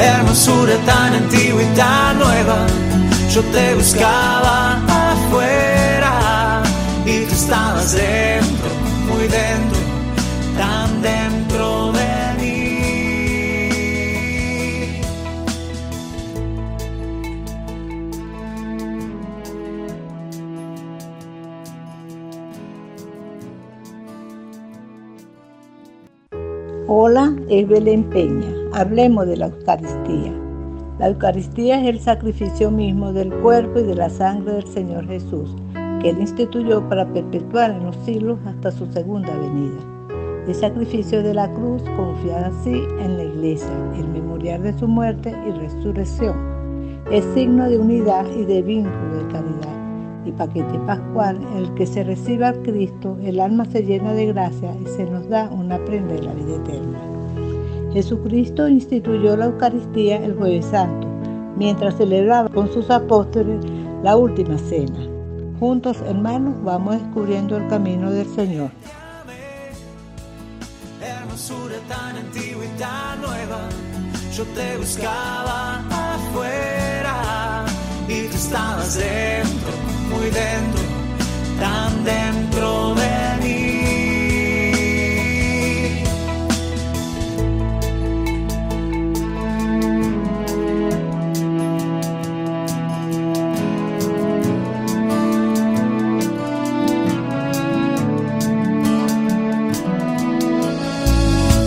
hermosura tan antigua y tan nueva. Yo te buscaba afuera y tú estabas dentro, muy dentro, Hola, es Belén Peña. Hablemos de la Eucaristía. La Eucaristía es el sacrificio mismo del cuerpo y de la sangre del Señor Jesús, que Él instituyó para perpetuar en los siglos hasta su segunda venida. El sacrificio de la cruz confía así en la Iglesia, el memorial de su muerte y resurrección. Es signo de unidad y de vínculo de caridad y paquete pascual el que se reciba a Cristo, el alma se llena de gracia y se nos da una prenda de la vida eterna. Jesucristo instituyó la Eucaristía el jueves santo, mientras celebraba con sus apóstoles la última cena. Juntos, hermanos, vamos descubriendo el camino del Señor. Hermosura tan antigua y tan nueva, yo te buscaba afuera y tú estabas dentro, muy dentro,